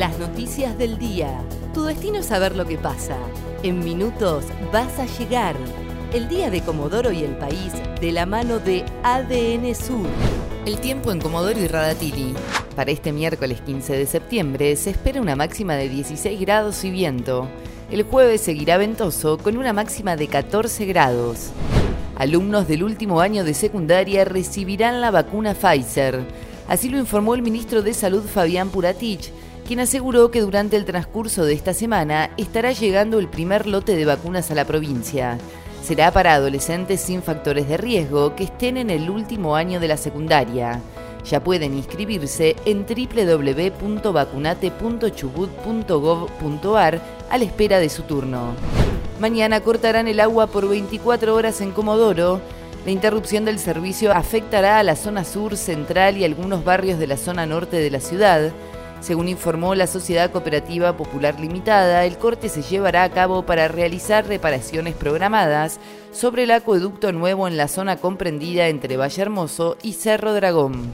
Las noticias del día. Tu destino es saber lo que pasa. En minutos vas a llegar. El día de Comodoro y el país de la mano de ADN Sur. El tiempo en Comodoro y Radatili. Para este miércoles 15 de septiembre se espera una máxima de 16 grados y viento. El jueves seguirá ventoso con una máxima de 14 grados. Alumnos del último año de secundaria recibirán la vacuna Pfizer. Así lo informó el ministro de Salud Fabián Puratich, quien aseguró que durante el transcurso de esta semana estará llegando el primer lote de vacunas a la provincia. Será para adolescentes sin factores de riesgo que estén en el último año de la secundaria. Ya pueden inscribirse en www.vacunate.chubut.gov.ar a la espera de su turno. Mañana cortarán el agua por 24 horas en Comodoro. La interrupción del servicio afectará a la zona sur, central y algunos barrios de la zona norte de la ciudad. Según informó la Sociedad Cooperativa Popular Limitada, el corte se llevará a cabo para realizar reparaciones programadas sobre el acueducto nuevo en la zona comprendida entre Valle Hermoso y Cerro Dragón.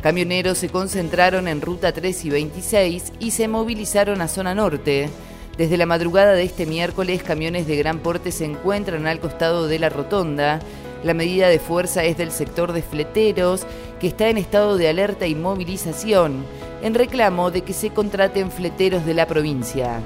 Camioneros se concentraron en Ruta 3 y 26 y se movilizaron a zona norte. Desde la madrugada de este miércoles, camiones de gran porte se encuentran al costado de la rotonda. La medida de fuerza es del sector de fleteros, que está en estado de alerta y movilización, en reclamo de que se contraten fleteros de la provincia.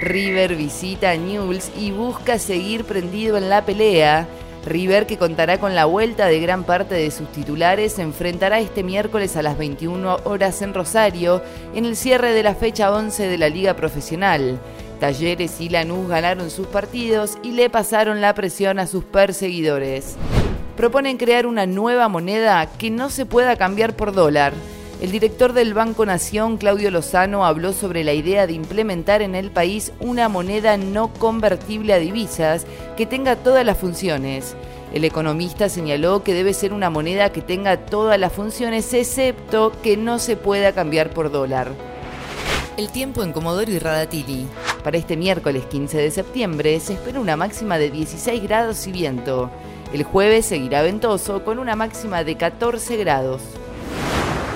River visita a Newell's y busca seguir prendido en la pelea. River, que contará con la vuelta de gran parte de sus titulares, se enfrentará este miércoles a las 21 horas en Rosario, en el cierre de la fecha 11 de la Liga Profesional. Talleres y Lanús ganaron sus partidos y le pasaron la presión a sus perseguidores. Proponen crear una nueva moneda que no se pueda cambiar por dólar. El director del Banco Nación, Claudio Lozano, habló sobre la idea de implementar en el país una moneda no convertible a divisas que tenga todas las funciones. El economista señaló que debe ser una moneda que tenga todas las funciones excepto que no se pueda cambiar por dólar. El tiempo en Comodoro y Radatili. Para este miércoles 15 de septiembre se espera una máxima de 16 grados y viento. El jueves seguirá ventoso con una máxima de 14 grados.